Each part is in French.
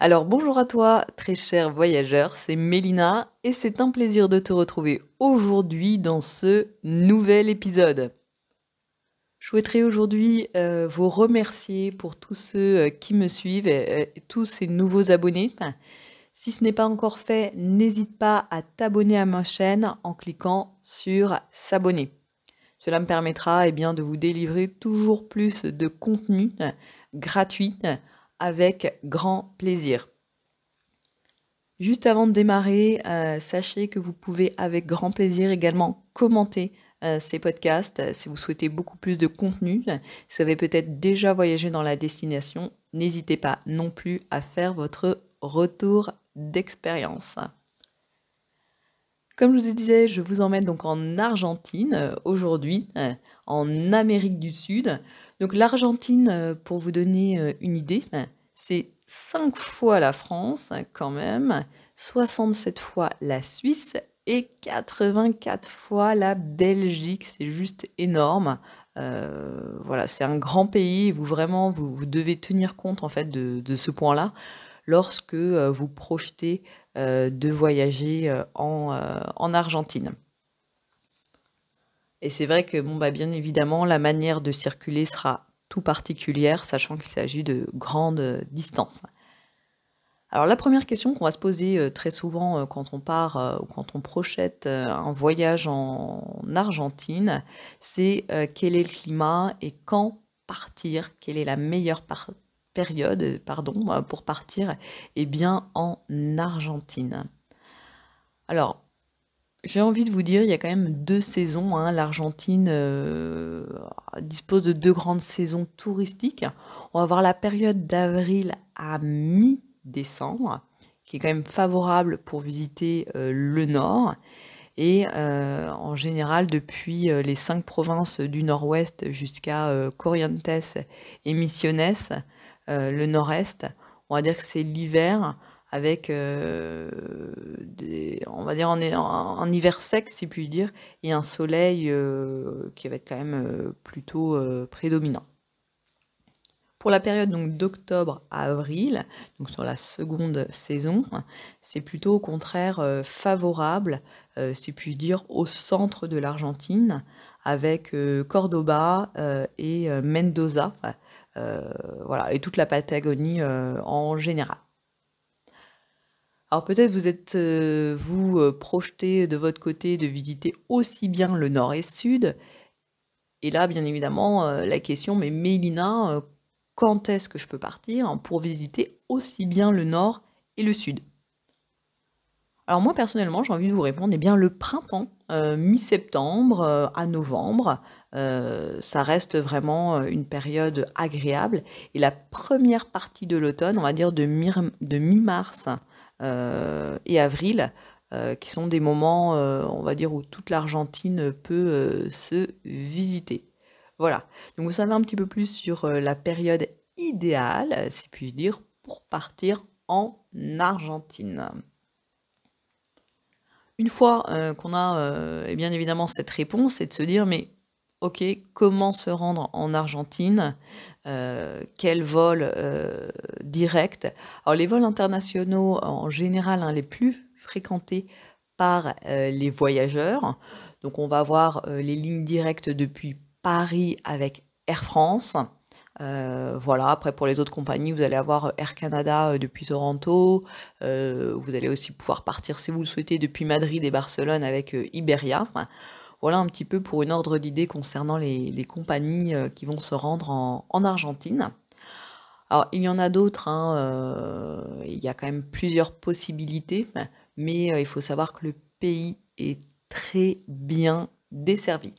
Alors bonjour à toi, très cher voyageur, c'est Mélina et c'est un plaisir de te retrouver aujourd'hui dans ce nouvel épisode. Je souhaiterais aujourd'hui euh, vous remercier pour tous ceux euh, qui me suivent et, tous ces nouveaux abonnés. si ce n'est pas encore fait, n'hésite pas à t'abonner à ma chaîne en cliquant sur s'abonner. Cela me permettra eh de vous délivrer toujours plus de contenu gratuit avec grand plaisir. Juste avant de démarrer, euh, sachez que vous pouvez avec grand plaisir également commenter euh, ces podcasts euh, si vous souhaitez beaucoup plus de contenu. Si vous avez peut-être déjà voyagé dans la destination, n'hésitez pas non plus à faire votre retour d'expérience. Comme je vous disais, je vous emmène donc en Argentine aujourd'hui, en Amérique du Sud. Donc l'Argentine, pour vous donner une idée, c'est 5 fois la France quand même, 67 fois la Suisse et 84 fois la Belgique. C'est juste énorme. Euh, voilà, c'est un grand pays. Vous vraiment, vous, devez tenir compte en fait de, ce point-là lorsque euh, vous projetez euh, de voyager en, en, Argentine. Et c'est vrai que bon bah bien évidemment la manière de circuler sera tout particulière, sachant qu'il s'agit de grandes distances. Alors la première question qu'on va se poser euh, très souvent euh, quand on part euh, ou quand on projette un voyage en Argentine, c'est quel est le climat et quand partir, quelle est la meilleure période pardon, pour partir eh bien, en Argentine. Alors, j'ai envie de vous dire, il y a quand même deux saisons. Hein. L'Argentine dispose de deux grandes saisons touristiques. On va avoir la période d'avril à mi décembre, qui est quand même favorable pour visiter euh, le nord. Et euh, en général, depuis euh, les cinq provinces du nord-ouest jusqu'à Corrientes et Misiones, le nord-est, on va dire que c'est l'hiver avec des, on va dire en, hiver sec si puis dire et un soleil qui va être quand même plutôt prédominant. Pour la période donc d'octobre à avril, donc sur la seconde saison, c'est plutôt au contraire euh, favorable, euh, si puis dire, au centre de l'Argentine, avec euh, Cordoba et Mendoza, voilà, et toute la Patagonie en général. Alors peut-être vous êtes vous projeté de votre côté de visiter aussi bien le nord et sud. Et là, bien évidemment, la question, mais Mélina, quand est-ce que je peux partir pour visiter aussi bien le nord et le sud? Alors moi personnellement j'ai envie de vous répondre eh bien le printemps, euh, mi-septembre euh, à novembre, euh, ça reste vraiment une période agréable et la première partie de l'automne, on va dire de mi-mars et avril, qui sont des moments on va dire où toute l'Argentine peut se visiter. Voilà. Donc vous savez un petit peu plus sur la période idéale, si puis-je dire, pour partir en Argentine. Une fois euh, qu'on a euh, bien évidemment cette réponse, c'est de se dire mais ok, comment se rendre en Argentine Quel vol direct? Alors les vols internationaux en général hein, les plus fréquentés par les voyageurs. Donc on va avoir les lignes directes depuis Paris avec Air France. Euh, voilà, après pour les autres compagnies, vous allez avoir Air Canada euh, depuis Toronto. Euh, vous allez aussi pouvoir partir si vous le souhaitez depuis Madrid et Barcelone avec Iberia. voilà un petit peu pour une ordre d'idée concernant les, compagnies qui vont se rendre en, Argentine. Alors il y en a d'autres, hein, il y a quand même plusieurs possibilités, mais il faut savoir que le pays est très bien desservi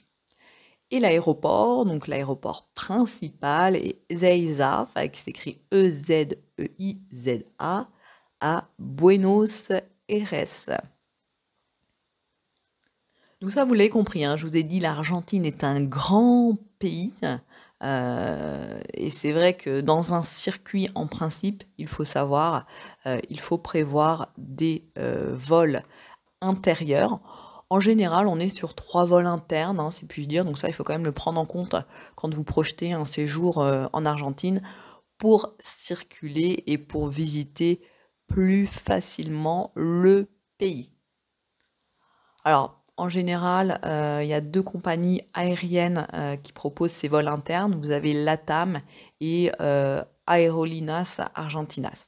et l'aéroport, donc l'aéroport principal est Zeiza, qui s'écrit E-Z-E-I-Z-A, à Buenos Aires. Donc ça, vous l'avez compris, hein, je vous ai dit, l'Argentine est un grand pays. Euh, et c'est vrai que dans un circuit, en principe, il faut savoir, euh, il faut prévoir des euh, vols intérieurs. En général, on est sur trois vols internes, hein, si puis-je dire. Donc ça, il faut quand même le prendre en compte quand vous projetez un séjour en Argentine pour circuler et pour visiter plus facilement le pays. Alors, en général, euh, il y a deux compagnies aériennes euh, qui proposent ces vols internes. Vous avez LATAM et euh, Aerolinas Argentinas,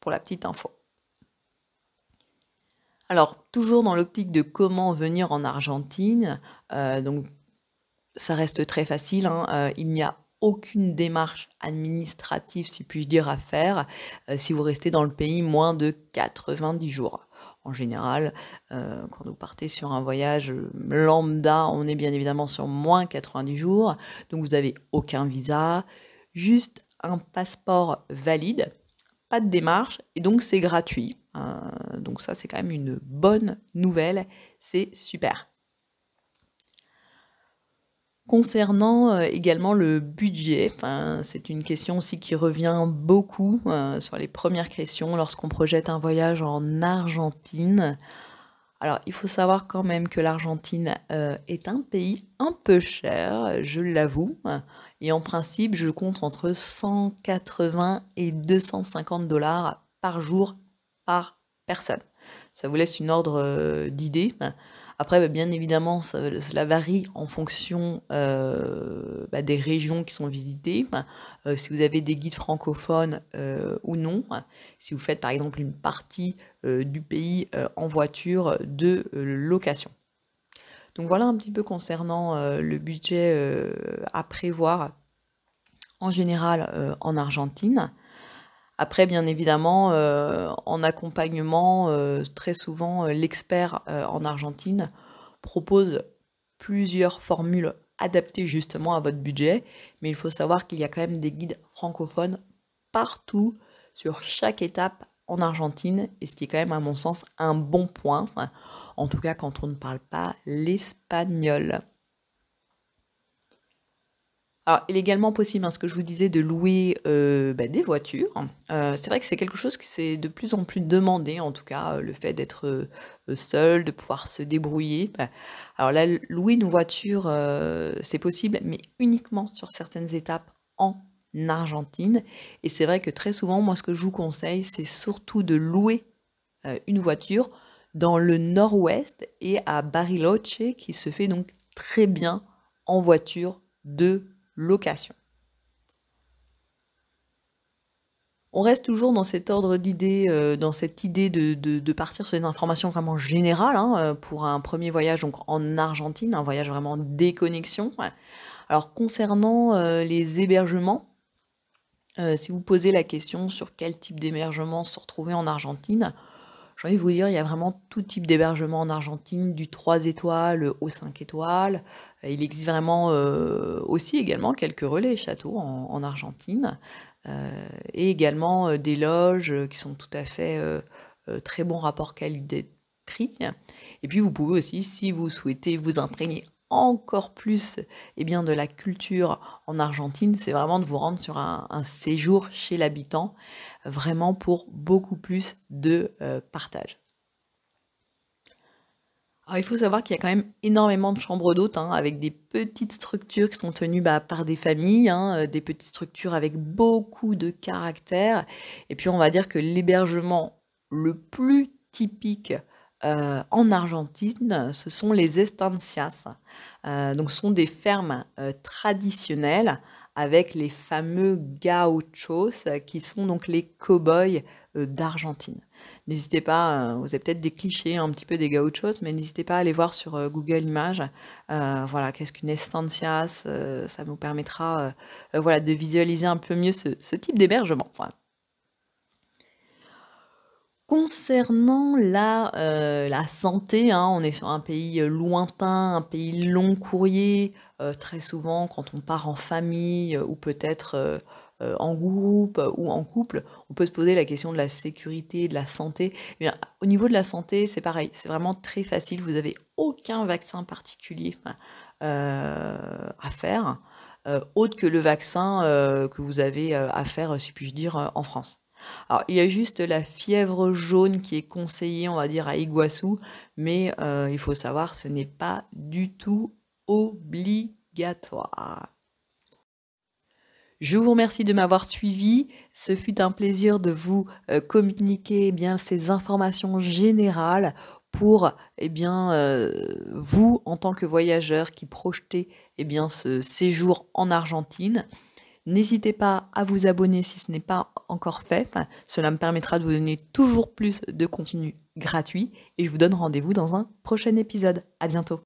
pour la petite info. Alors, toujours dans l'optique de comment venir en Argentine, donc ça reste très facile, hein, il n'y a aucune démarche administrative, si puis-je dire, à faire si vous restez dans le pays moins de 90 jours en général. Euh, quand vous partez sur un voyage lambda, on est bien évidemment sur moins 90 jours. Donc vous n'avez aucun visa, juste un passeport valide, pas de démarche, et donc c'est gratuit. Euh, donc ça c'est quand même une bonne nouvelle, c'est super. Concernant euh, également le budget, c'est une question aussi qui revient beaucoup euh, sur les premières questions lorsqu'on projette un voyage en Argentine. Alors, il faut savoir quand même que l'Argentine est un pays un peu cher, je l'avoue. Et en principe, je compte entre 180 et 250 dollars par jour par personne. Ça vous laisse une ordre d'idée. Après, bah, bien évidemment, cela varie en fonction euh, bah, des régions qui sont visitées, euh, si vous avez des guides francophones euh, ou non, si vous faites par exemple une partie du pays en voiture de location. Donc voilà un petit peu concernant le budget à prévoir en général en Argentine. Après, bien évidemment, euh, en accompagnement, euh, très souvent, euh, l'expert en Argentine propose plusieurs formules adaptées justement à votre budget, mais il faut savoir qu'il y a quand même des guides francophones partout, sur chaque étape en Argentine, et ce qui est quand même à mon sens un bon point, en tout cas quand on ne parle pas l'espagnol. Alors, il est également possible, hein, ce que je vous disais, de louer euh, bah, des voitures. Euh, c'est vrai que c'est quelque chose qui s'est de plus en plus demandé, en tout cas, euh, le fait d'être seul, de pouvoir se débrouiller. Bah, alors là, louer une voiture, c'est possible, mais uniquement sur certaines étapes en Argentine. Et c'est vrai que très souvent, moi, ce que je vous conseille, c'est surtout de louer une voiture dans le nord-ouest et à Bariloche, qui se fait donc très bien en voiture de location. On reste toujours dans cet ordre d'idée, euh, dans cette idée de, partir sur des informations vraiment générales hein, euh, pour un premier voyage en Argentine, un voyage vraiment déconnexion. Alors concernant euh, les hébergements, si vous posez la question sur quel type d'hébergement se retrouver en Argentine, j'ai envie de vous dire, il y a vraiment tout type d'hébergement en Argentine, du 3 étoiles au 5 étoiles. Il existe vraiment euh, aussi également quelques relais châteaux en, Argentine. Euh, et également euh, des loges qui sont tout à fait très bon rapport qualité-prix. Et puis vous pouvez aussi, si vous souhaitez vous imprégner encore plus eh bien, de la culture en Argentine, c'est vraiment de vous rendre sur un, séjour chez l'habitant, vraiment pour beaucoup plus de euh, partage. Alors, il faut savoir qu'il y a quand même énormément de chambres d'hôtes, hein, avec des petites structures qui sont tenues bah, par des familles, hein, euh, des petites structures avec beaucoup de caractère. Et puis on va dire que l'hébergement le plus typique euh, en Argentine, ce sont les estancias. Euh, donc, ce sont des fermes euh, traditionnelles avec les fameux gauchos qui sont donc les cow-boys d'Argentine. N'hésitez pas, vous avez peut-être des clichés un petit peu des gauchos, mais n'hésitez pas à aller voir sur Google Images. voilà, qu'est-ce qu'une estancias Ça nous permettra voilà, de visualiser un peu mieux ce, type d'hébergement. Concernant la, euh, santé, hein, on est sur un pays euh, lointain, un pays long courrier. Euh, très souvent, quand on part en famille ou peut-être en groupe ou en couple, on peut se poser la question de la sécurité, de la santé. Eh au niveau de la santé, c'est pareil, c'est vraiment très facile. Vous n'avez aucun vaccin particulier à faire, autre que le vaccin que vous avez à faire, si puis-je dire, en France. Alors, il y a juste la fièvre jaune qui est conseillée, on va dire, à Iguassou, mais euh, il faut savoir, ce n'est pas du tout obligatoire. Je vous remercie de m'avoir suivi. Ce fut un plaisir de vous euh, communiquer eh bien ces informations générales pour eh euh, vous en tant que voyageur qui projetez eh ce séjour en Argentine. N'hésitez pas à vous abonner si ce n'est pas encore fait. cela me permettra de vous donner toujours plus de contenu gratuit et je vous donne rendez-vous dans un prochain épisode. À bientôt.